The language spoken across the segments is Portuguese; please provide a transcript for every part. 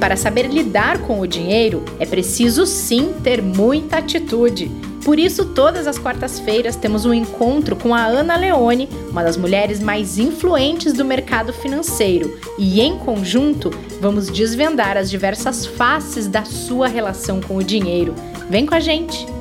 para saber lidar com o dinheiro, é preciso sim ter muita atitude. Por isso, todas as quartas-feiras temos um encontro com a Ana Leone, uma das mulheres mais influentes do mercado financeiro, e em conjunto vamos desvendar as diversas faces da sua relação com o dinheiro. Vem com a gente!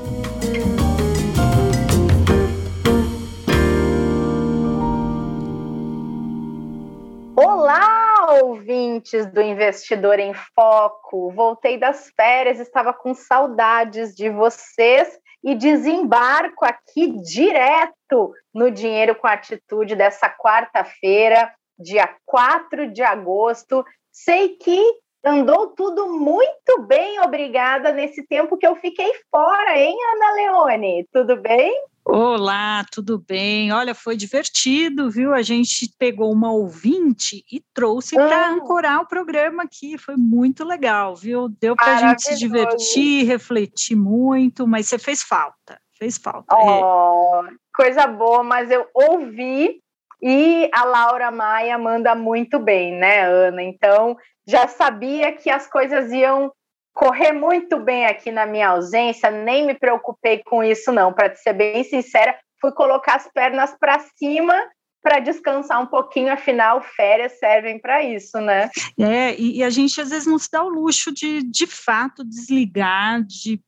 Ouvintes do Investidor em Foco! Voltei das férias, estava com saudades de vocês e desembarco aqui direto no Dinheiro com Atitude dessa quarta-feira, dia 4 de agosto. Sei que andou tudo muito bem, obrigada, nesse tempo que eu fiquei fora, hein, Ana Leone? Tudo bem? Olá, tudo bem? Olha, foi divertido, viu? A gente pegou uma ouvinte e trouxe ah. para ancorar o programa aqui. Foi muito legal, viu? Deu para a gente se divertir, refletir muito, mas você fez falta, fez falta. Oh, é. Coisa boa, mas eu ouvi e a Laura Maia manda muito bem, né, Ana? Então já sabia que as coisas iam correr muito bem aqui na minha ausência, nem me preocupei com isso, não. Para ser bem sincera, fui colocar as pernas para cima para descansar um pouquinho, afinal, férias servem para isso, né? É, e, e, a gente às vezes não se dá o luxo de, de fato, desligar, de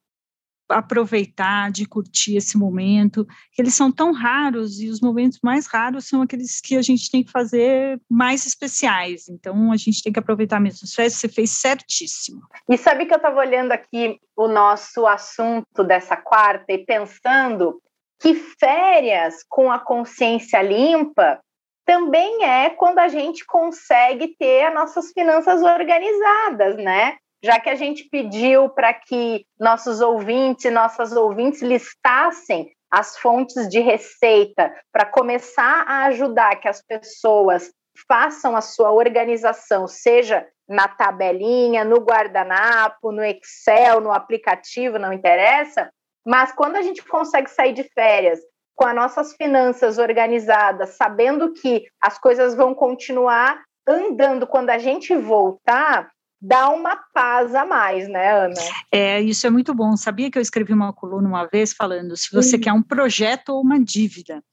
aproveitar, de curtir esse momento, eles são tão raros e os momentos mais raros são aqueles que a gente tem que fazer mais especiais. Então a gente tem que aproveitar mesmo. Você fez certíssimo. E sabe que eu estava olhando aqui o nosso assunto dessa quarta e pensando que férias com a consciência limpa também é quando a gente consegue ter as nossas finanças organizadas, né? Já que a gente pediu para que nossos ouvintes e nossas ouvintes listassem as fontes de receita para começar a ajudar que as pessoas façam a sua organização, seja na tabelinha, no guardanapo, no Excel, no aplicativo, não interessa, mas quando a gente consegue sair de férias com as nossas finanças organizadas, sabendo que as coisas vão continuar andando quando a gente voltar, dá uma paz a mais, né, Ana? É, isso é muito bom. Sabia que eu escrevi uma coluna uma vez falando se você uhum. quer um projeto ou uma dívida.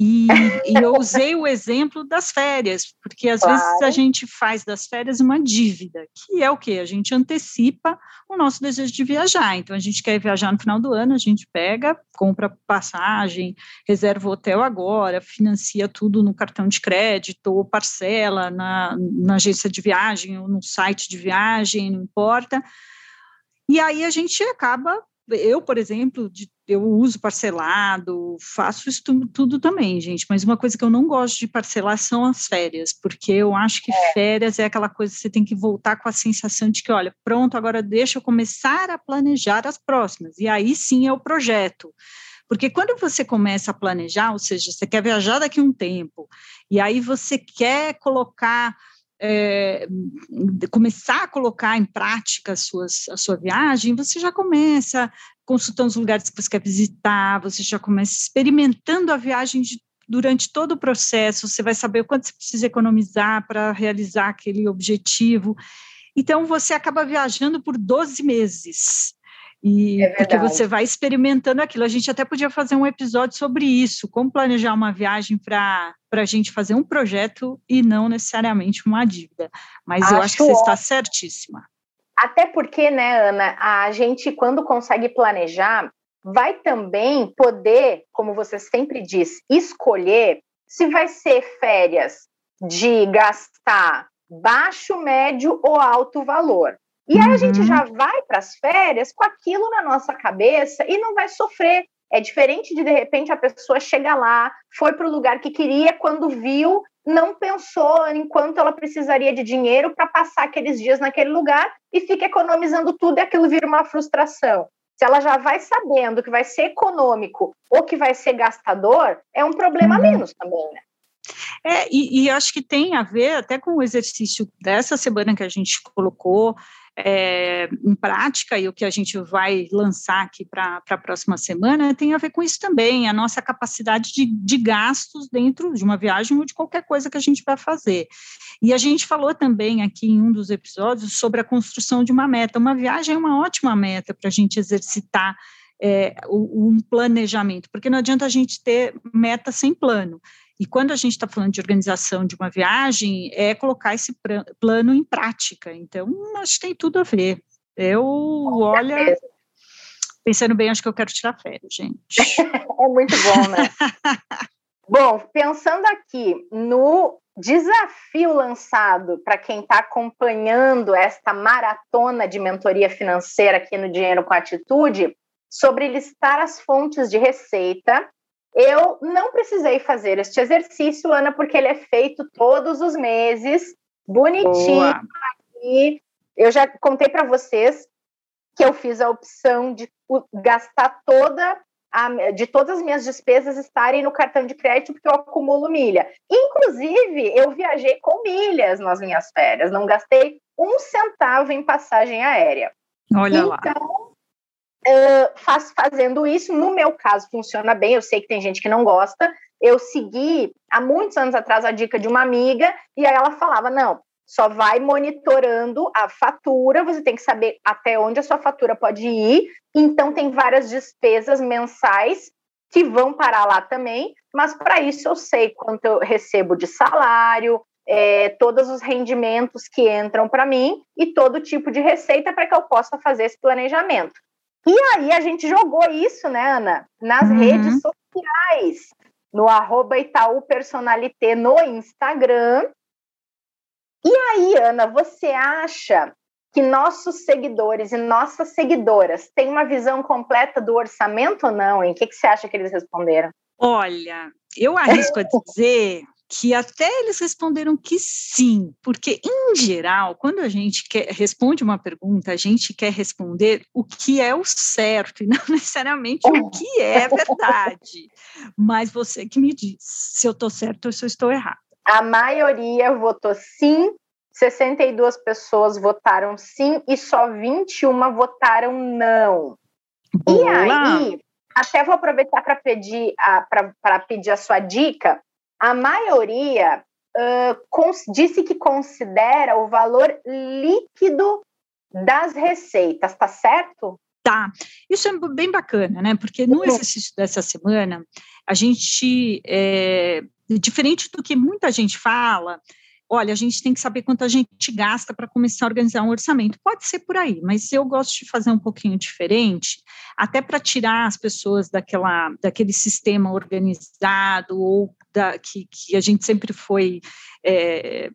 E, e, eu usei o exemplo das férias, porque às claro. vezes a gente faz das férias uma dívida, que é o que? A gente antecipa o nosso desejo de viajar. Então, a gente quer viajar no final do ano, a gente pega, compra passagem, reserva o hotel agora, financia tudo no cartão de crédito, ou parcela na, na agência de viagem, ou no site de viagem, não importa. E aí a gente acaba eu, por exemplo, de, eu uso parcelado, faço isso tudo também, gente, mas uma coisa que eu não gosto de parcelar são as férias, porque eu acho que é. férias é aquela coisa que você tem que voltar com a sensação de que, olha, pronto, agora deixa eu começar a planejar as próximas, e aí sim é o projeto. Porque quando você começa a planejar, ou seja, você quer viajar daqui a um tempo, e aí você quer colocar é, começar a colocar em prática a, suas, a sua viagem, você já começa consultando os lugares que você quer visitar, você já começa experimentando a viagem de, durante todo o processo, você vai saber o quanto você precisa economizar para realizar aquele objetivo. Então, você acaba viajando por 12 meses. E é porque você vai experimentando aquilo. A gente até podia fazer um episódio sobre isso, como planejar uma viagem para a gente fazer um projeto e não necessariamente uma dívida. Mas acho eu acho que você está certíssima. Até porque, né, Ana, a gente, quando consegue planejar, vai também poder, como você sempre diz, escolher se vai ser férias de gastar baixo, médio ou alto valor. E aí a gente uhum. já vai para as férias com aquilo na nossa cabeça e não vai sofrer. É diferente de de repente a pessoa chega lá, foi para o lugar que queria, quando viu, não pensou em quanto ela precisaria de dinheiro para passar aqueles dias naquele lugar e fica economizando tudo e aquilo vira uma frustração. Se ela já vai sabendo que vai ser econômico ou que vai ser gastador, é um problema uhum. menos também, né? É, e, e acho que tem a ver até com o exercício dessa semana que a gente colocou, é, em prática e o que a gente vai lançar aqui para a próxima semana tem a ver com isso também, a nossa capacidade de, de gastos dentro de uma viagem ou de qualquer coisa que a gente vai fazer. E a gente falou também aqui em um dos episódios sobre a construção de uma meta. Uma viagem é uma ótima meta para a gente exercitar é, um planejamento, porque não adianta a gente ter meta sem plano. E quando a gente está falando de organização de uma viagem, é colocar esse plano em prática. Então, acho que tem tudo a ver. Eu, olha, pensando bem, acho que eu quero tirar férias, gente. é muito bom, né? bom, pensando aqui no desafio lançado para quem está acompanhando esta maratona de mentoria financeira aqui no Dinheiro com Atitude, sobre listar as fontes de receita eu não precisei fazer este exercício, Ana, porque ele é feito todos os meses, bonitinho. E eu já contei para vocês que eu fiz a opção de gastar toda a, de todas as minhas despesas estarem no cartão de crédito porque eu acumulo milha. Inclusive, eu viajei com milhas nas minhas férias, não gastei um centavo em passagem aérea. Olha então, lá uh, faz, fazendo isso. No meu caso, funciona bem. Eu sei que tem gente que não gosta. Eu segui há muitos anos atrás a dica de uma amiga, e aí ela falava: não, só vai monitorando a fatura, você tem que saber até onde a sua fatura pode ir. Então, tem várias despesas mensais que vão parar lá também, mas para isso eu sei quanto eu recebo de salário, é, todos os rendimentos que entram para mim e todo tipo de receita para que eu possa fazer esse planejamento. E aí a gente jogou isso, né, Ana, nas uhum. redes sociais, no arroba Itaú Personalité no Instagram. E aí, Ana, você acha que nossos seguidores e nossas seguidoras têm uma visão completa do orçamento ou não? Em que, que você acha que eles responderam? Olha, eu arrisco a dizer que até eles responderam que sim, porque em geral, quando a gente quer, responde uma pergunta, a gente quer responder o que é o certo e não necessariamente o que é verdade. Mas você que me diz se eu estou certo ou se eu estou errado. A maioria votou sim, 62 pessoas votaram sim e só 21 votaram não. Boa. E aí, até vou aproveitar para pedir, a, pedir a sua dica a maioria uh, disse que considera o valor líquido das receitas, tá certo? Tá, isso é bem bacana, né? Porque no exercício dessa semana, a gente, é, diferente do que muita gente fala, olha, a gente tem que saber quanto a gente gasta para começar a organizar um orçamento. Pode ser por aí, mas eu gosto de fazer um pouquinho diferente, até para tirar as pessoas daquela, daquele sistema organizado ou da, que, que, a gente sempre foi é,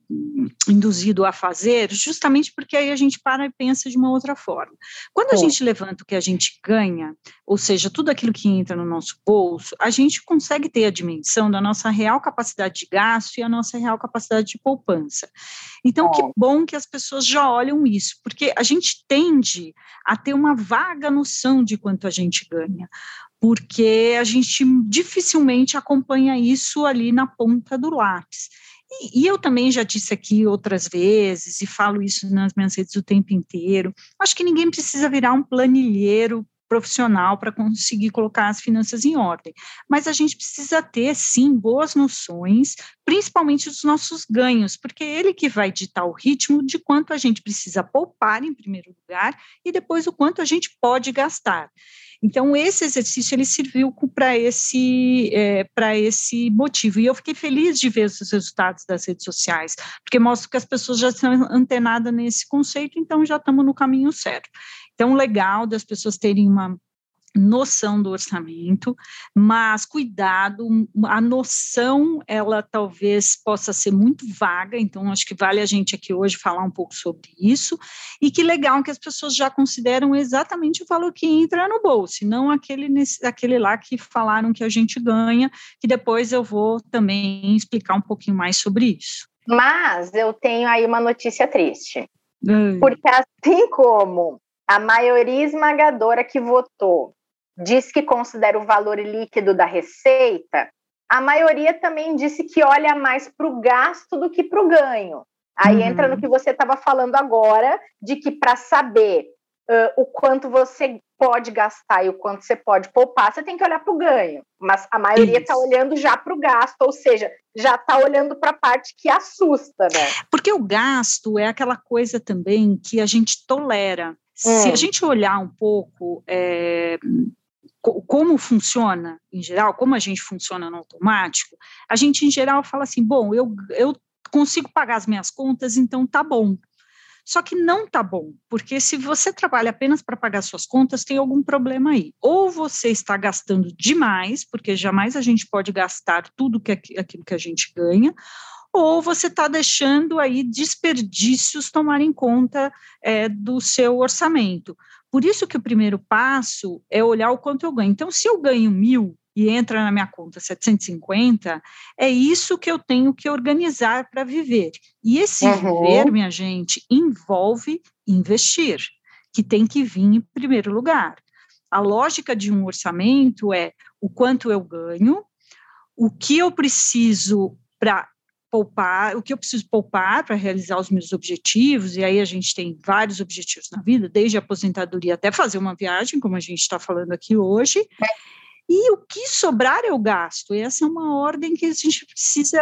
induzido a fazer, justamente porque aí a gente para e pensa de uma outra forma. Quando a gente levanta o que a gente ganha, ou seja, tudo aquilo que entra no nosso bolso, a gente consegue ter a dimensão da nossa real capacidade de gasto e a nossa real capacidade de poupança. Então, que bom que as pessoas já olham isso, porque a gente tende a ter uma vaga noção de quanto a gente ganha porque a gente dificilmente acompanha isso ali na ponta do lápis. E, e, eu também já disse aqui outras vezes, e falo isso nas minhas redes o tempo inteiro, acho que ninguém precisa virar um planilheiro profissional para conseguir colocar as finanças em ordem. Mas a gente precisa ter, sim, boas noções, principalmente dos nossos ganhos, porque é ele que vai ditar o ritmo de quanto a gente precisa poupar, em primeiro lugar, e depois o quanto a gente pode gastar. Então, esse exercício ele serviu para esse, é, esse motivo. E eu fiquei feliz de ver os resultados das redes sociais, porque mostra que as pessoas já estão antenadas nesse conceito, então já estamos no caminho certo. Então, legal das pessoas terem uma noção do orçamento, mas cuidado, a noção ela talvez possa ser muito vaga, então acho que vale a gente aqui hoje falar um pouco sobre isso, e que legal que as pessoas já consideram exatamente o valor que entra no bolso, não aquele, nesse, aquele lá que falaram que a gente ganha, que depois eu vou também explicar um pouquinho mais sobre isso. Mas eu tenho aí uma notícia triste, porque assim como a maioria esmagadora que votou diz que considera o valor líquido da receita, a maioria também disse que olha mais para o gasto do que para o ganho. Aí uhum. entra no que você estava falando agora, de que para saber uh, o quanto você pode gastar e o quanto você pode poupar, você tem que olhar para o ganho. Mas a maioria está olhando já para o gasto, ou seja, já está olhando para a parte que assusta, né? Porque o gasto é aquela coisa também que a gente tolera. Hum. Se a gente olhar um pouco é, como funciona em geral, como a gente funciona no automático, a gente em geral fala assim, bom, eu, eu consigo pagar as minhas contas, então tá bom. Só que não tá bom, porque se você trabalha apenas para pagar suas contas, tem algum problema aí. Ou você está gastando demais, porque jamais a gente pode gastar tudo que aquilo que a gente ganha, ou você está deixando aí desperdícios tomarem conta é, do seu orçamento. Por isso que o primeiro passo é olhar o quanto eu ganho. Então, se eu ganho mil e entra na minha conta 750, é isso que eu tenho que organizar para viver. E esse uhum. viver, minha gente, envolve investir, que tem que vir em primeiro lugar. A lógica de um orçamento é o quanto eu ganho, o que eu preciso para poupar, o que eu preciso poupar para realizar os meus objetivos, e aí a gente tem vários objetivos na vida, desde a aposentadoria até fazer uma viagem, como a gente está falando aqui hoje. E o que sobrar eu gasto. Essa é uma ordem que a gente precisa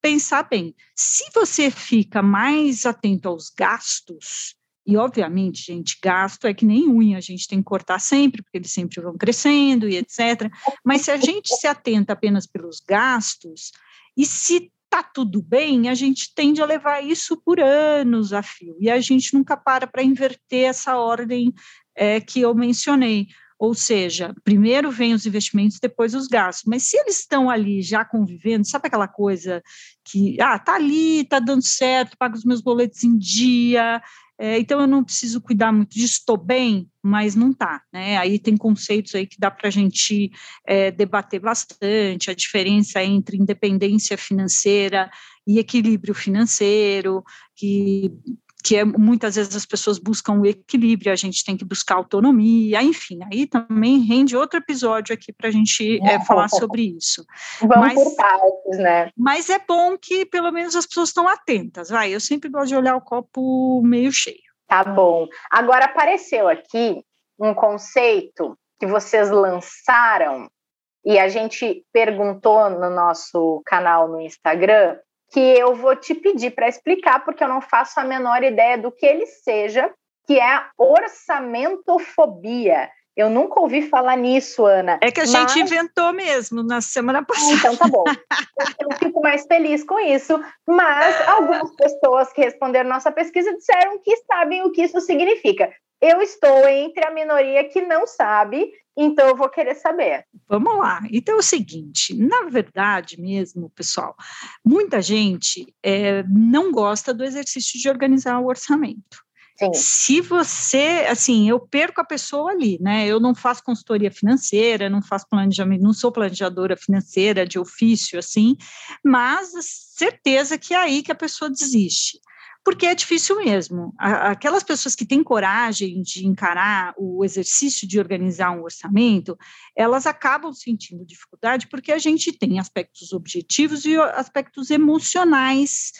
pensar bem. Se você fica mais atento aos gastos, e obviamente, gente, gasto é que nem unha, a gente tem que cortar sempre, porque eles sempre vão crescendo e etc. Mas se a gente se atenta apenas pelos gastos, e se tá tudo bem, a gente tende a levar isso por anos a fio, e a gente nunca para para inverter essa ordem é, que eu mencionei. Ou seja, primeiro vem os investimentos, depois os gastos. Mas se eles estão ali já convivendo, sabe aquela coisa que, ah, tá ali, tá dando certo, pago os meus boletos em dia, é, então eu não preciso cuidar muito disso, estou bem, mas não tá, né? Aí tem conceitos aí que dá para a gente é, debater bastante, a diferença entre independência financeira e equilíbrio financeiro, que que é, muitas vezes as pessoas buscam o equilíbrio, a gente tem que buscar autonomia, enfim, aí também rende outro episódio aqui para a gente é, falar sobre isso. Vamos mas, por partes, né? Mas é bom que pelo menos as pessoas estão atentas, vai, eu sempre gosto de olhar o copo meio cheio. Tá bom. Agora apareceu aqui um conceito que vocês lançaram e a gente perguntou no nosso canal no Instagram que eu vou te pedir para explicar, porque eu não faço a menor ideia do que ele seja, que é a orçamentofobia. Eu nunca ouvi falar nisso, Ana. É que a mas... gente inventou mesmo na semana ah, passada. Então tá bom. Eu fico mais feliz com isso. Mas algumas pessoas que responderam nossa pesquisa disseram que sabem o que isso significa. Eu estou entre a minoria que não sabe, então eu vou querer saber. Vamos lá. Então é o seguinte: na verdade mesmo, pessoal, muita gente é, não gosta do exercício de organizar o orçamento. Sim. Se você, assim, eu perco a pessoa ali, né? Eu não faço consultoria financeira, não faço planejamento, não sou planejadora financeira de ofício, assim, mas certeza que é aí que a pessoa desiste porque é difícil mesmo. Aquelas pessoas que têm coragem de encarar o exercício de organizar um orçamento, elas acabam sentindo dificuldade porque a gente tem aspectos objetivos e aspectos emocionais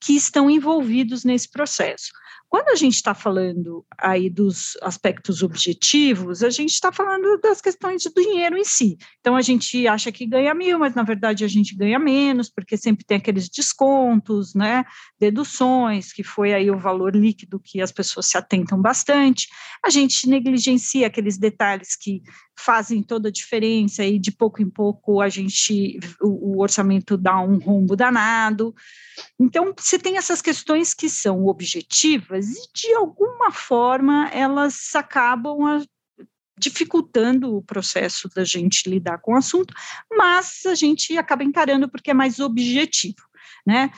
que estão envolvidos nesse processo. Quando a gente está falando aí dos aspectos objetivos, a gente está falando das questões do dinheiro em si. Então, a gente acha que ganha mil, mas na verdade a gente ganha menos, porque sempre tem aqueles descontos, né, deduções, que foi aí o valor líquido que as pessoas se atentam bastante. A gente negligencia aqueles detalhes que fazem toda a diferença e de pouco em pouco a gente, o, o orçamento dá um rombo danado. Então, você tem essas questões que são objetivas e, de alguma forma, elas acabam a, dificultando o processo da gente lidar com o assunto, mas a gente acaba encarando porque é mais objetivo, né?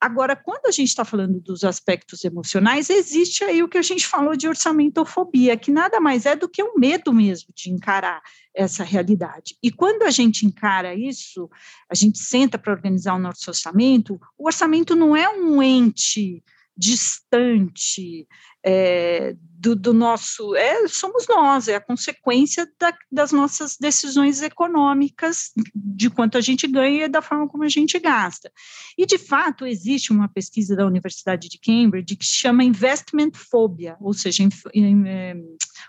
Agora, quando a gente está falando dos aspectos emocionais, existe aí o que a gente falou de orçamentofobia, que nada mais é do que o um medo mesmo de encarar essa realidade. E quando a gente encara isso, a gente senta para organizar o nosso orçamento, o orçamento não é um ente distante é, do, do, nosso. É, somos nós, é a consequência da, das nossas decisões econômicas, de quanto a gente ganha e da forma como a gente gasta. E, de fato, existe uma pesquisa da Universidade de Cambridge que chama Investment Phobia, ou seja, é,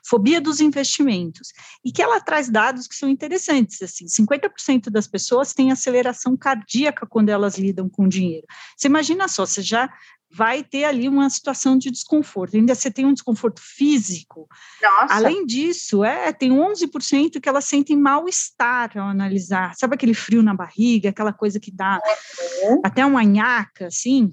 fobia dos investimentos, e que ela traz dados que são interessantes. Assim, 50% das pessoas têm aceleração cardíaca quando elas lidam com dinheiro. Você imagina só, você já vai ter ali uma situação de desconforto. Ainda você tem um desconforto físico. Nossa. Além disso, é, tem 11% que elas sentem mal-estar ao analisar. Sabe aquele frio na barriga, aquela coisa que dá uhum. até uma nhaca, assim?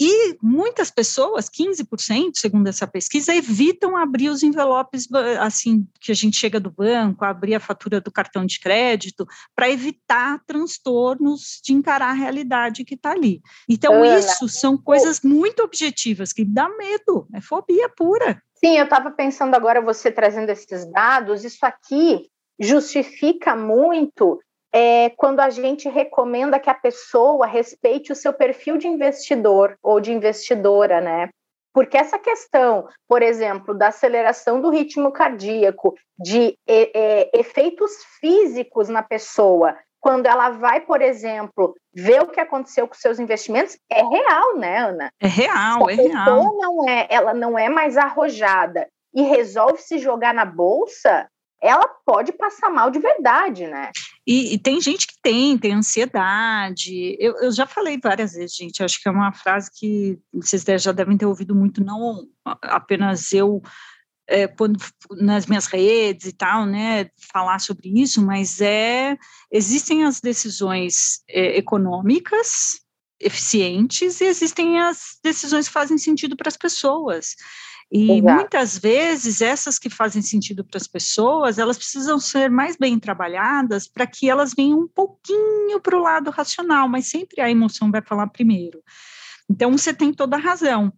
E muitas pessoas, 15%, segundo essa pesquisa, evitam abrir os envelopes assim que a gente chega do banco, abrir a fatura do cartão de crédito, para evitar transtornos de encarar a realidade que está ali. Então, Ana, isso são coisas muito objetivas que dá medo, é fobia pura. Sim, eu estava pensando agora, você trazendo esses dados, isso aqui justifica muito é quando a gente recomenda que a pessoa respeite o seu perfil de investidor ou de investidora, né? Porque essa questão, por exemplo, da aceleração do ritmo cardíaco, de é, é, efeitos físicos na pessoa, quando ela vai, por exemplo, ver o que aconteceu com seus investimentos, é real, né, Ana? É real, é real. Não é, ela não é mais arrojada e resolve se jogar na bolsa, ela pode passar mal de verdade, né? E, e, tem gente que tem, tem ansiedade. Eu, eu, já falei várias vezes, gente. Acho que é uma frase que vocês já devem ter ouvido muito, não apenas eu é, quando, nas minhas redes e tal, né, falar sobre isso, mas é existem as decisões é, econômicas eficientes e existem as decisões que fazem sentido para as pessoas. E Exato. muitas vezes essas que fazem sentido para as pessoas, elas precisam ser mais bem trabalhadas para que elas venham um pouquinho para o lado racional, mas sempre a emoção vai falar primeiro. Então você tem toda a razão.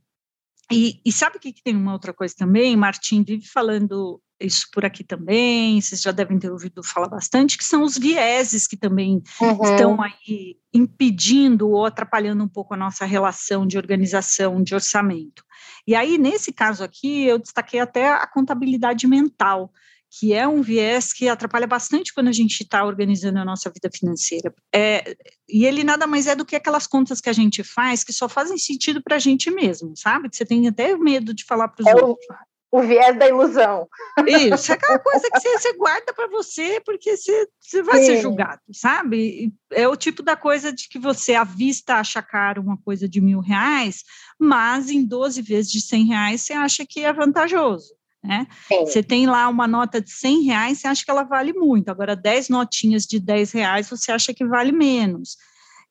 E, e sabe que, que tem uma outra coisa também? Martim vive falando isso por aqui também, vocês já devem ter ouvido falar bastante, que são os vieses que também uhum. estão aí impedindo ou atrapalhando um pouco a nossa relação de organização, de orçamento. E aí, nesse caso aqui, eu destaquei até a contabilidade mental, que é um viés que atrapalha bastante quando a gente está organizando a nossa vida financeira. É, e ele nada mais é do que aquelas contas que a gente faz que só fazem sentido para a gente mesmo, sabe? Que você tem até medo de falar para os é outros. O, o viés da ilusão. Isso, é aquela coisa que você, você guarda para você porque você, você vai Sim. ser julgado, sabe? É o tipo da coisa de que você avista acha caro uma coisa de mil reais, mas em 12 vezes de 100 reais você acha que é vantajoso. Né? Você tem lá uma nota de 100 reais, você acha que ela vale muito. Agora, 10 notinhas de 10 reais, você acha que vale menos.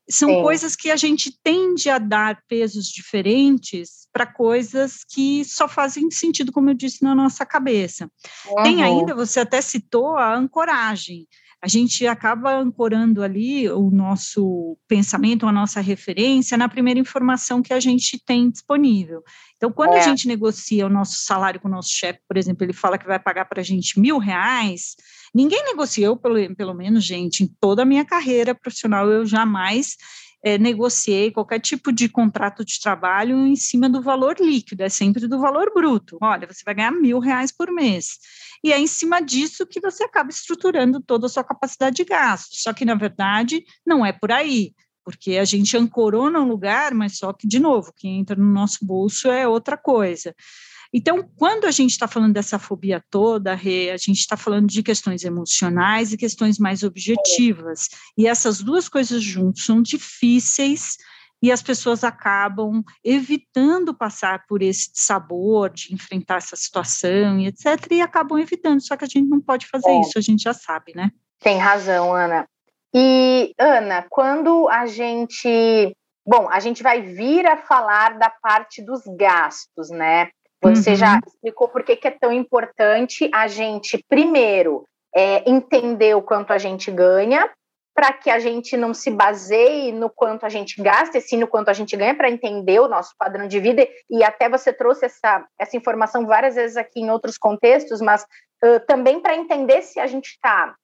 São Sim. coisas que a gente tende a dar pesos diferentes para coisas que só fazem sentido, como eu disse, na nossa cabeça. Uhum. Tem ainda, você até citou a ancoragem a gente acaba ancorando ali o nosso pensamento, a nossa referência na primeira informação que a gente tem disponível. Então, quando é. a gente negocia o nosso salário com o nosso chefe, por exemplo, ele fala que vai pagar para a gente mil reais, ninguém negociou, pelo, pelo menos, gente, em toda a minha carreira profissional, eu jamais é, negociei qualquer tipo de contrato de trabalho em cima do valor líquido, é sempre do valor bruto. Olha, você vai ganhar mil reais por mês e é em cima disso que você acaba estruturando toda a sua capacidade de gasto. Só que, na verdade, não é por aí, porque a gente ancorou num lugar, mas só que, de novo, quem entra no nosso bolso é outra coisa. Então, quando a gente está falando dessa fobia toda, a gente está falando de questões emocionais e questões mais objetivas. E essas duas coisas juntas são difíceis e as pessoas acabam evitando passar por esse sabor de enfrentar essa situação e etc. E acabam evitando, só que a gente não pode fazer é. isso, a gente já sabe, né? Tem razão, Ana. E, Ana, quando a gente. Bom, a gente vai vir a falar da parte dos gastos, né? Você uhum. já explicou por que, que é tão importante a gente, primeiro, é, entender o quanto a gente ganha, para que a gente não se baseie no quanto a gente gasta, e sim no quanto a gente ganha, para entender o nosso padrão de vida. E até você trouxe essa, essa informação várias vezes aqui em outros contextos, mas uh, também para entender se a gente está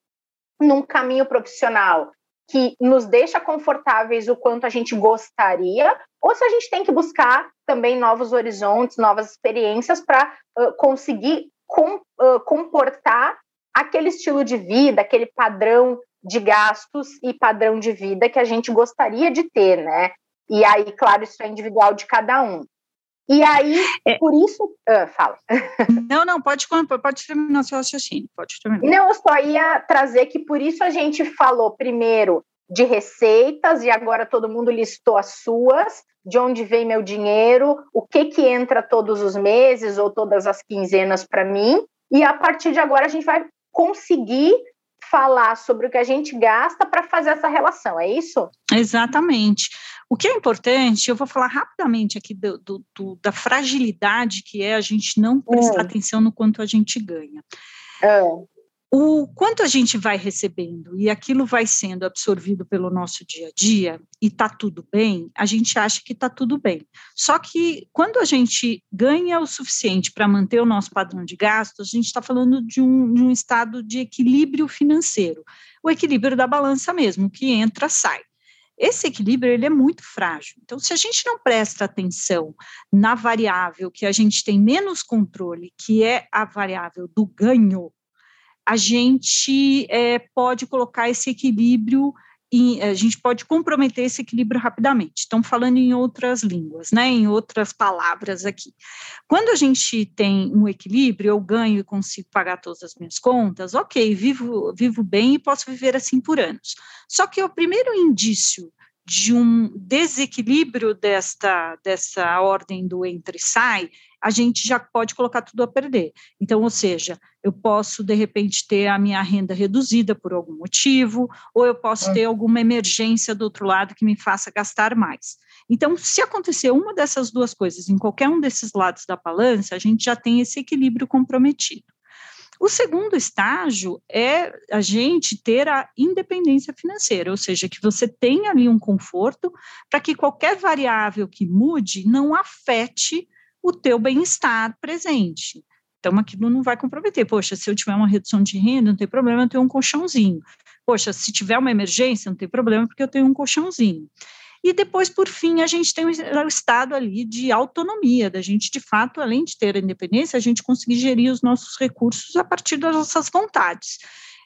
num caminho profissional que nos deixa confortáveis o quanto a gente gostaria, ou se a gente tem que buscar também novos horizontes, novas experiências para uh, conseguir com, uh, comportar aquele estilo de vida, aquele padrão de gastos e padrão de vida que a gente gostaria de ter, né? E aí, claro, isso é individual de cada um. E aí, é. por isso. Uh, fala. Não, não, pode, pode terminar seu raciocínio. Pode terminar. Não, eu só ia trazer que por isso a gente falou primeiro de receitas e agora todo mundo listou as suas, de onde vem meu dinheiro, o que que entra todos os meses ou todas as quinzenas para mim, e a partir de agora a gente vai conseguir falar sobre o que a gente gasta para fazer essa relação, é isso? Exatamente. O que é importante, eu vou falar rapidamente aqui do, do, do da fragilidade que é a gente não prestar hum. atenção no quanto a gente ganha. O quanto a gente vai recebendo e aquilo vai sendo absorvido pelo nosso dia a dia e está tudo bem, a gente acha que está tudo bem. Só que quando a gente ganha o suficiente para manter o nosso padrão de gastos, a gente está falando de um, de um estado de equilíbrio financeiro, o equilíbrio da balança mesmo, que entra, sai. Esse equilíbrio ele é muito frágil. Então, se a gente não presta atenção na variável que a gente tem menos controle, que é a variável do ganho, a gente é, pode colocar esse equilíbrio, em, a gente pode comprometer esse equilíbrio rapidamente. Então, falando em outras línguas, né, em outras palavras aqui. Quando a gente tem um equilíbrio, eu ganho e consigo pagar todas as minhas contas, ok, vivo, vivo bem e posso viver assim por anos. Só que o primeiro indício de um desequilíbrio desta, dessa ordem do entre e sai a gente já pode colocar tudo a perder. Então, ou seja, eu posso, de repente, ter a minha renda reduzida por algum motivo, ou eu posso ter alguma emergência do outro lado que me faça gastar mais. Então, se acontecer uma dessas duas coisas em qualquer um desses lados da balança, a gente já tem esse equilíbrio comprometido. O segundo estágio é a gente ter a independência financeira, ou seja, que você tenha ali um conforto para que qualquer variável que mude não afete o teu bem-estar presente. Então, aquilo não vai comprometer. Poxa, se eu tiver uma redução de renda, não tem problema, eu tenho um colchãozinho. Poxa, se tiver uma emergência, não tem problema, porque eu tenho um colchãozinho. E depois, por fim, a gente tem o estado ali de autonomia, da gente, de fato, além de ter a independência, a gente conseguir gerir os nossos recursos a partir das nossas vontades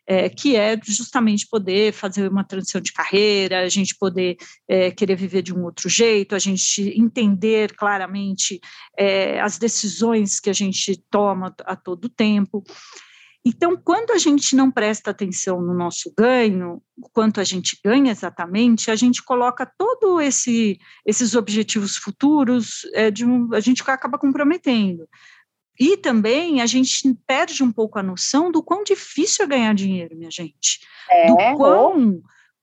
é, que é justamente poder fazer uma transição de carreira, a gente poder é, querer viver de um outro jeito, a gente entender claramente é, as decisões que a gente toma a todo tempo. Então, quando a gente não presta atenção no nosso ganho, quanto a gente ganha exatamente, a gente coloca todo esse esses objetivos futuros, é, um, a gente acaba comprometendo. E também a gente perde um pouco a noção do quão difícil é ganhar dinheiro, minha gente. É, do quão,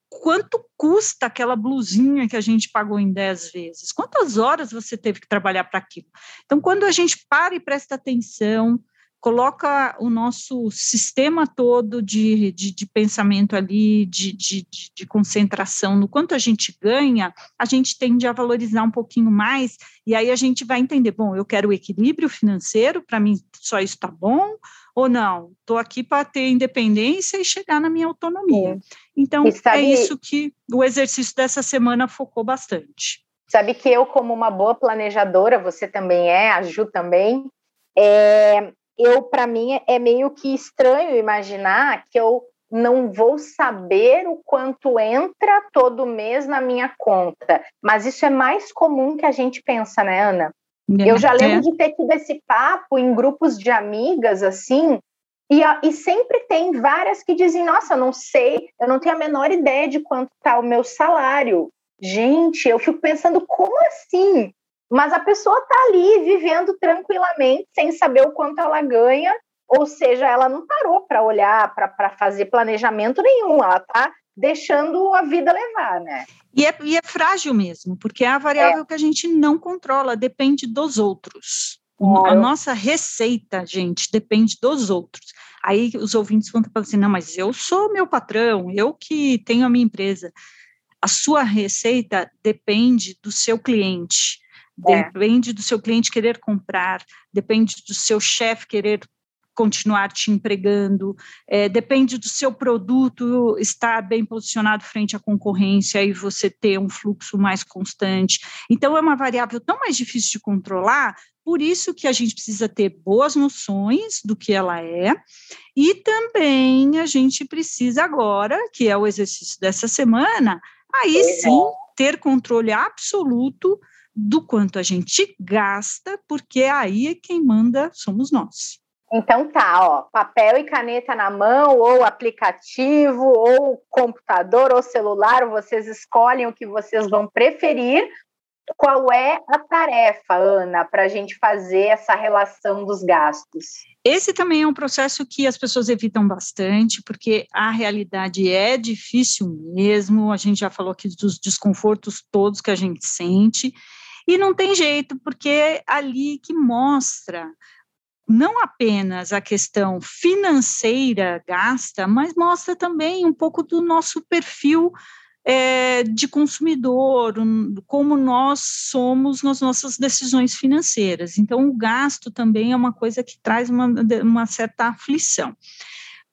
quanto custa aquela blusinha que a gente pagou em 10 vezes? Quantas horas você teve que trabalhar para aquilo? Então, quando a gente para e presta atenção, coloca o nosso sistema todo de, de, de pensamento ali, de, de, de, concentração, no quanto a gente ganha, a gente tende a valorizar um pouquinho mais, e aí a gente vai entender, bom, eu quero o equilíbrio financeiro, para mim só isso está bom, ou não, estou aqui para ter independência e chegar na minha autonomia. Então, sabe, é isso que o exercício dessa semana focou bastante. Sabe que eu, como uma boa planejadora, você também é, a Ju também, é, eu para mim é meio que estranho imaginar que eu não vou saber o quanto entra todo mês na minha conta, mas isso é mais comum que a gente pensa, né, Ana? É, eu já lembro é. de ter tido esse papo em grupos de amigas assim, e, e, sempre tem várias que dizem: Nossa, eu não sei, eu não tenho a menor ideia de quanto está o meu salário. Gente, eu fico pensando: como assim? Mas a pessoa está ali vivendo tranquilamente, sem saber o quanto ela ganha, ou seja, ela não parou para olhar, para fazer planejamento nenhum, ela está deixando a vida levar, né? E é, e é frágil mesmo, porque é a variável é. que a gente não controla, depende dos outros. A nossa receita, gente, depende dos outros. Aí os ouvintes vão falar assim: não, mas eu sou meu patrão, eu que tenho a minha empresa. A sua receita depende do seu cliente. É. Depende do seu cliente querer comprar, depende do seu chefe querer continuar te empregando, é, depende do seu produto estar bem posicionado frente à concorrência e você ter um fluxo mais constante. Então, é uma variável tão mais difícil de controlar, por isso que a gente precisa ter boas noções do que ela é, e também a gente precisa agora, que é o exercício dessa semana, aí sim ter controle absoluto do quanto a gente gasta, porque aí quem manda somos nós. Então tá, ó, papel e caneta na mão, ou aplicativo, ou computador, ou celular, vocês escolhem o que vocês vão preferir. Qual é a tarefa, Ana, para a gente fazer essa relação dos gastos? Esse também é um processo que as pessoas evitam bastante, porque a realidade é difícil mesmo. A gente já falou aqui dos desconfortos todos que a gente sente, e não tem jeito, porque é ali que mostra não apenas a questão financeira gasta, mas mostra também um pouco do nosso perfil é, de consumidor, um, como nós somos nas nossas decisões financeiras. Então, o gasto também é uma coisa que traz uma, uma certa aflição.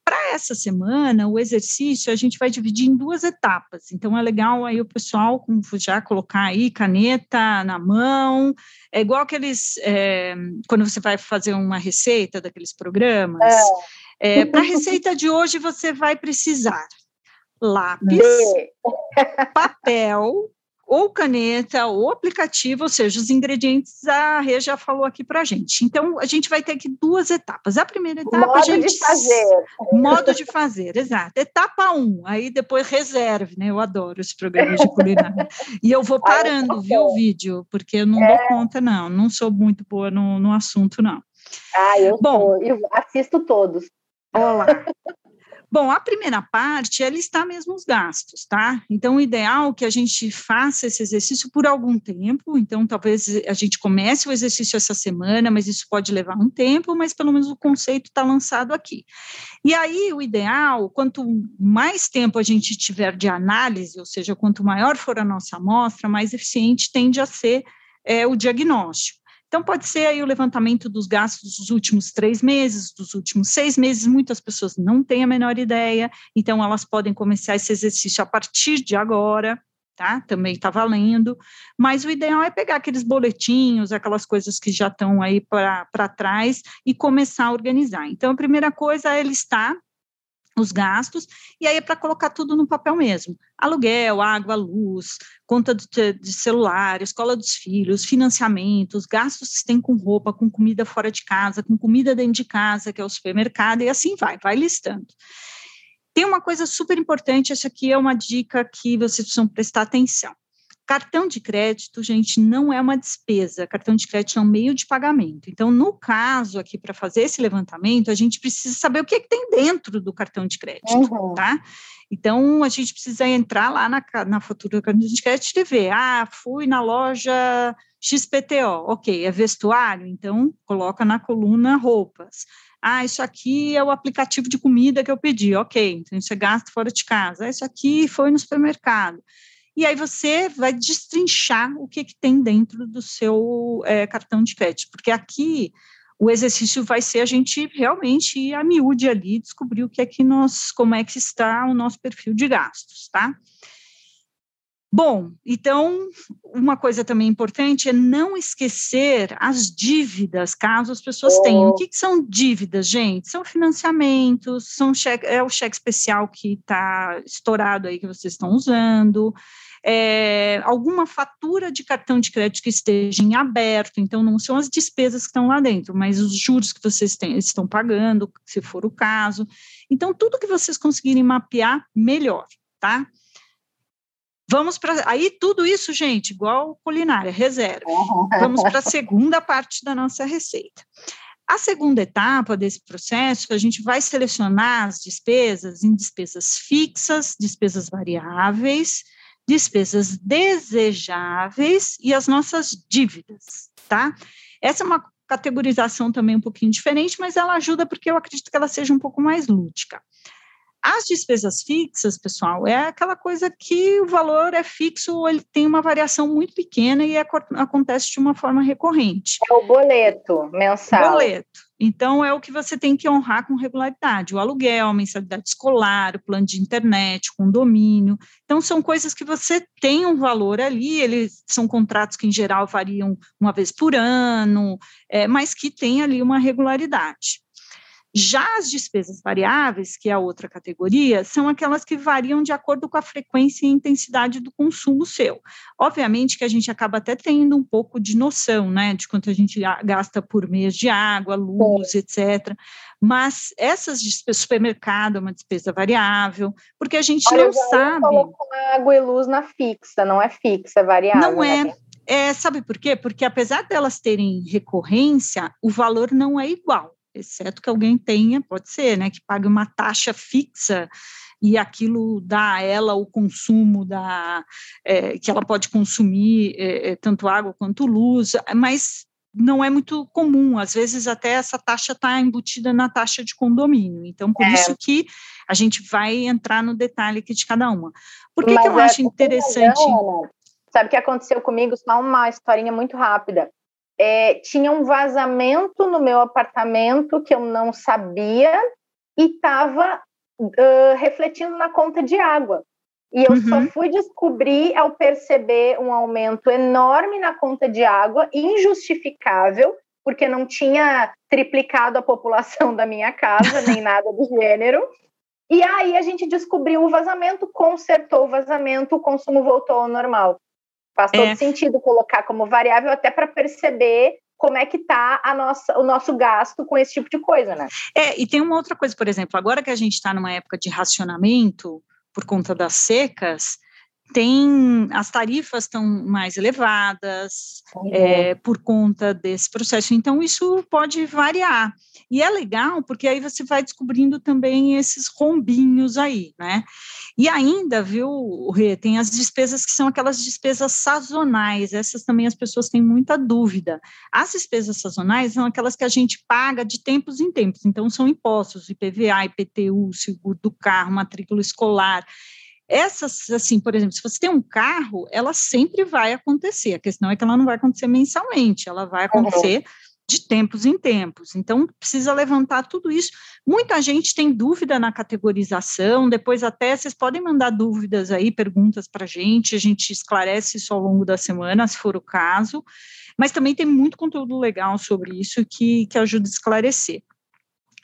Para essa semana, o exercício a gente vai dividir em duas etapas. Então é legal aí o pessoal já colocar aí caneta na mão. É igual aqueles é, quando você vai fazer uma receita daqueles programas. É. É, Para a receita de hoje você vai precisar lápis, papel, ou caneta, ou aplicativo, ou seja, os ingredientes a Rê já falou aqui para a gente. Então, a gente vai ter aqui duas etapas. A primeira etapa, modo gente, de fazer. Modo de fazer, exato. Etapa um, aí depois reserve, né? Eu adoro esse programa de culinária. E eu vou parando, viu, o vídeo, porque eu não é. dou conta, não. Não sou muito boa no, no assunto, não. Ah, eu Bom, sou. Eu assisto todos. Olá. Bom, a primeira parte é listar mesmo os gastos, tá? Então, o ideal é que a gente faça esse exercício por algum tempo. Então, talvez a gente comece o exercício essa semana, mas isso pode levar um tempo, mas pelo menos o conceito está lançado aqui. E aí, o ideal, quanto mais tempo a gente tiver de análise, ou seja, quanto maior for a nossa amostra, mais eficiente tende a ser é, o diagnóstico. Então, pode ser aí o levantamento dos gastos dos últimos três meses, dos últimos seis meses, muitas pessoas não têm a menor ideia, então elas podem começar esse exercício a partir de agora, tá? Também está valendo, mas o ideal é pegar aqueles boletinhos, aquelas coisas que já estão aí para trás e começar a organizar. Então, a primeira coisa é listar os gastos, e aí é para colocar tudo no papel mesmo. Aluguel, água, luz, conta de, de, celular, escola dos filhos, financiamentos, gastos que tem com roupa, com comida fora de casa, com comida dentro de casa, que é o supermercado, e assim vai, vai listando. Tem uma coisa super importante, essa aqui é uma dica que vocês precisam prestar atenção. Cartão de crédito, gente, não é uma despesa. Cartão de crédito é um meio de pagamento. Então, no caso aqui, para fazer esse levantamento, a gente precisa saber o que, é que tem dentro do cartão de crédito, uhum. tá? Então, a gente precisa entrar lá na, na fatura do cartão de crédito e ver, ah, fui na loja XPTO, ok, é vestuário, então coloca na coluna roupas. Ah, isso aqui é o aplicativo de comida que eu pedi, ok, então isso é gasto fora de casa. Ah, isso aqui foi no supermercado e aí você vai destrinchar o que, que tem dentro do seu é, cartão de crédito, porque aqui o exercício vai ser a gente realmente ir a miúde ali, descobrir o que é que nós, como é que está o nosso perfil de gastos, tá? Bom, então, uma coisa também importante é não esquecer as dívidas, caso as pessoas tenham. O que, que são dívidas, gente? São financiamentos, são cheque, é o cheque especial que está estourado aí que vocês estão usando, é, alguma fatura de cartão de crédito que esteja em aberto, então não são as despesas que estão lá dentro, mas os juros que vocês têm, estão pagando, se for o caso. Então, tudo que vocês conseguirem mapear, melhor, tá? Vamos para. Aí, tudo isso, gente, igual culinária, reserva. Vamos para a segunda parte da nossa receita. A segunda etapa desse processo, a gente vai selecionar as despesas em despesas fixas, despesas variáveis, despesas desejáveis e as nossas dívidas, tá? Essa é uma categorização também um pouquinho diferente, mas ela ajuda porque eu acredito que ela seja um pouco mais lúdica. As despesas fixas, pessoal, é aquela coisa que o valor é fixo ou ele tem uma variação muito pequena e é, acontece de uma forma recorrente. É o boleto mensal. Boleto, Então, é o que você tem que honrar com regularidade: o aluguel, a mensalidade escolar, o plano de internet, o condomínio. Então, são coisas que você tem um valor ali, eles são contratos que, em geral, variam uma vez por ano, é, mas que tem ali uma regularidade. Já as despesas variáveis, que é a outra categoria, são aquelas que variam de acordo com a frequência e intensidade do consumo seu. Obviamente que a gente acaba até tendo um pouco de noção, né, de quanto a gente gasta por mês de água, luz, etc. Mas essas despesas, supermercado é uma despesa variável, porque a gente Olha, não sabe. água e luz na fixa, não é fixa, é variável. Não né? é. É, sabe por quê? Porque apesar delas terem recorrência, o valor não é igual exceto que alguém tenha, pode ser, né, que pague uma taxa fixa e aquilo dá a ela o consumo da é, que ela pode consumir é, é, tanto água quanto luz, mas não é muito comum, às vezes até essa taxa está embutida na taxa de condomínio, então por é. isso que a gente vai entrar no detalhe aqui de cada uma. Por que, que eu acho é, interessante? sabe o que aconteceu comigo? Só uma historinha muito rápida é, tinha um vazamento no meu apartamento que eu não sabia e estava uh, refletindo na conta de água. E eu uhum. só fui descobrir ao perceber um aumento enorme na conta de água, injustificável, porque não tinha triplicado a população da minha casa, nem nada do gênero. E aí a gente descobriu o vazamento, consertou o vazamento, o consumo voltou ao normal. Faz todo é. sentido colocar como variável até para perceber como é que está a nossa, o nosso gasto com esse tipo de coisa, né? É, e tem uma outra coisa, por exemplo, agora que a gente está numa época de racionamento por conta das secas, tem as tarifas estão mais elevadas uhum. é, por conta desse processo. Então, isso pode variar. E é legal, porque aí você vai descobrindo também esses rombinhos aí, né? E ainda, viu, Rê, tem as despesas que são aquelas despesas sazonais, essas também as pessoas têm muita dúvida. As despesas sazonais são aquelas que a gente paga de tempos em tempos, então são impostos, IPVA, IPTU, seguro do carro, matrícula escolar, essas, assim, por exemplo, se você tem um carro, ela sempre vai acontecer. A questão é que ela não vai acontecer mensalmente, ela vai acontecer uhum. de tempos em tempos. Então, precisa levantar tudo isso. Muita gente tem dúvida na categorização, depois até vocês podem mandar dúvidas aí, perguntas para a gente, a gente esclarece isso ao longo da semana, se for o caso. Mas também tem muito conteúdo legal sobre isso que, que ajuda a esclarecer.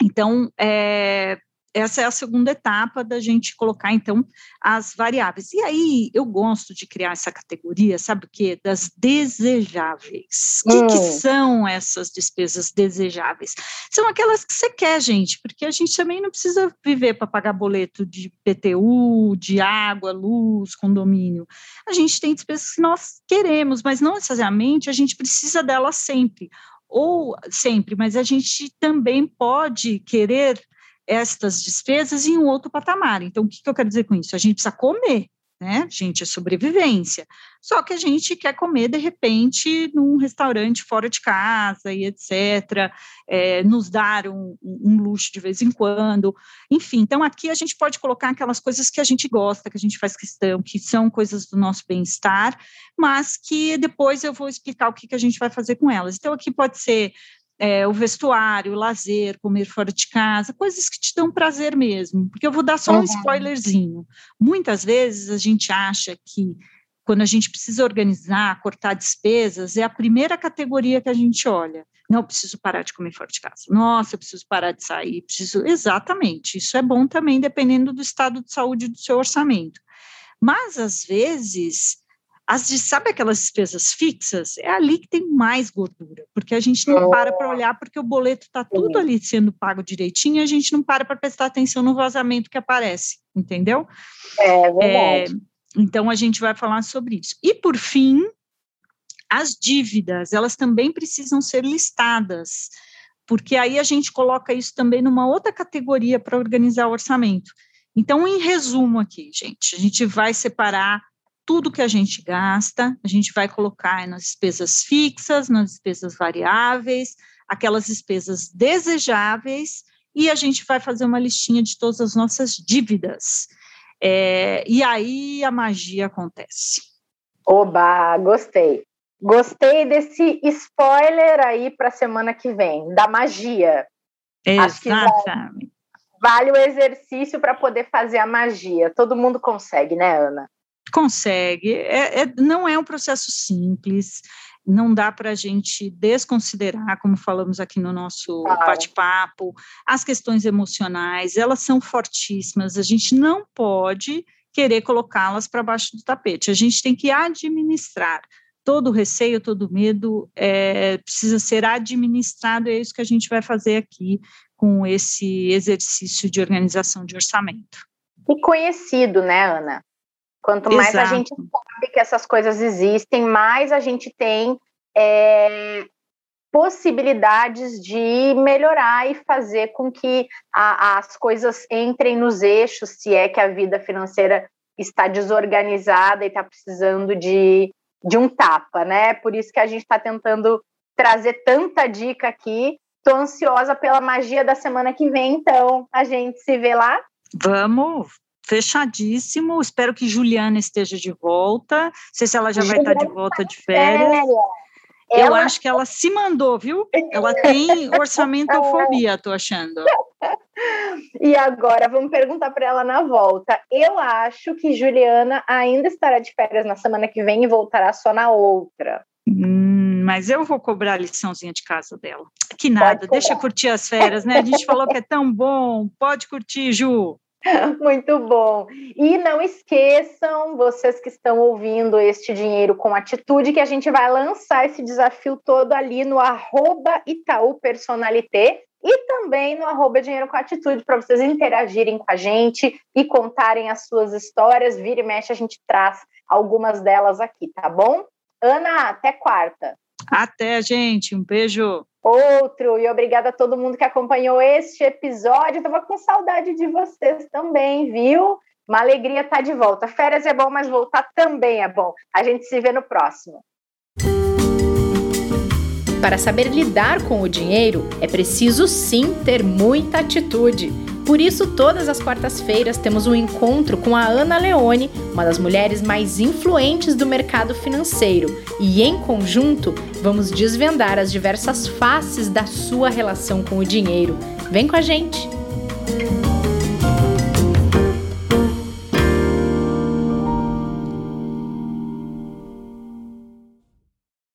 Então, é, essa é a segunda etapa da gente colocar, então, as variáveis. E aí, eu gosto de criar essa categoria, sabe o quê? Das desejáveis. O hum. que, que, são essas despesas desejáveis? São aquelas que você quer, gente, porque a gente também não precisa viver para pagar boleto de PTU, de água, luz, condomínio. A gente tem despesas que nós queremos, mas não necessariamente a gente precisa delas sempre ou sempre, mas a gente também pode querer estas despesas em um outro patamar. Então, o que, que eu quero dizer com isso? A gente precisa comer, né? Gente, é sobrevivência. Só que a gente quer comer, de repente, num restaurante fora de casa e etc., é, nos dar um, um, luxo de vez em quando. Enfim, então aqui a gente pode colocar aquelas coisas que a gente gosta, que a gente faz questão, que são coisas do nosso bem-estar, mas que depois eu vou explicar o que, que a gente vai fazer com elas. Então, aqui pode ser é, o vestuário, o lazer, comer fora de casa, coisas que te dão prazer mesmo. Porque eu vou dar só um uhum. spoilerzinho. Muitas vezes a gente acha que quando a gente precisa organizar, cortar despesas, é a primeira categoria que a gente olha. Não, eu preciso parar de comer fora de casa. Nossa, eu preciso parar de sair. Preciso. Exatamente. Isso é bom também, dependendo do estado de saúde do seu orçamento. Mas, às vezes, as de, sabe aquelas despesas fixas? É ali que tem mais gordura, porque a gente não para para olhar, porque o boleto está tudo ali sendo pago direitinho, a gente não para para prestar atenção no vazamento que aparece, entendeu? É verdade. É, então, a gente vai falar sobre isso. E, por fim, as dívidas, elas também precisam ser listadas, porque aí a gente coloca isso também numa outra categoria para organizar o orçamento. Então, em resumo aqui, gente, a gente vai separar tudo que a gente gasta, a gente vai colocar nas despesas fixas, nas despesas variáveis, aquelas despesas desejáveis, e a gente vai fazer uma listinha de todas as nossas dívidas. É, e aí a magia acontece. Oba, gostei. Gostei desse spoiler aí para a semana que vem, da magia. Exatamente. Vale o exercício para poder fazer a magia. Todo mundo consegue, né, Ana? Consegue. É, é, não é um processo simples, não dá para a gente desconsiderar, como falamos aqui no nosso bate-papo, as questões emocionais, elas são fortíssimas, a gente não pode querer colocá-las para baixo do tapete, a gente tem que administrar. Todo receio, todo medo é, precisa ser administrado, é isso que a gente vai fazer aqui com esse exercício de organização de orçamento. E conhecido, né, Ana? Quanto mais Exato. a gente sabe que essas coisas existem, mais a gente tem é, possibilidades de melhorar e fazer com que a, as coisas entrem nos eixos, se é que a vida financeira está desorganizada e está precisando de, de um tapa, né? Por isso que a gente está tentando trazer tanta dica aqui. Estou ansiosa pela magia da semana que vem, então a gente se vê lá. Vamos, fechadíssimo. Espero que Juliana esteja de volta. Não sei se ela já vai estar de volta de férias. Eu ela... acho que ela se mandou, viu? Ela tem orçamentofobia, tô achando. E agora, vamos perguntar para ela na volta. Eu acho que Juliana ainda estará de férias na semana que vem e voltará só na outra. Hum, mas eu vou cobrar a liçãozinha de casa dela. Que nada, deixa curtir as férias, né? A gente falou que é tão bom. Pode curtir, Ju. Muito bom. E não esqueçam, vocês que estão ouvindo este Dinheiro com Atitude, que a gente vai lançar esse desafio todo ali no arroba Itaú Personalité e também no arroba Dinheiro com Atitude, para vocês interagirem com a gente e contarem as suas histórias. Vira e mexe, a gente traz algumas delas aqui, tá bom? Ana, até quarta. Até, gente. Um beijo. Outro. E obrigada a todo mundo que acompanhou este episódio. Eu tava com saudade de vocês também, viu? Uma alegria estar tá de volta. Férias é bom, mas voltar também é bom. A gente se vê no próximo. Para saber lidar com o dinheiro, é preciso sim ter muita atitude. Por isso, todas as quartas-feiras temos um encontro com a Ana Leone, uma das mulheres mais influentes do mercado financeiro, e em conjunto vamos desvendar as diversas faces da sua relação com o dinheiro. Vem com a gente!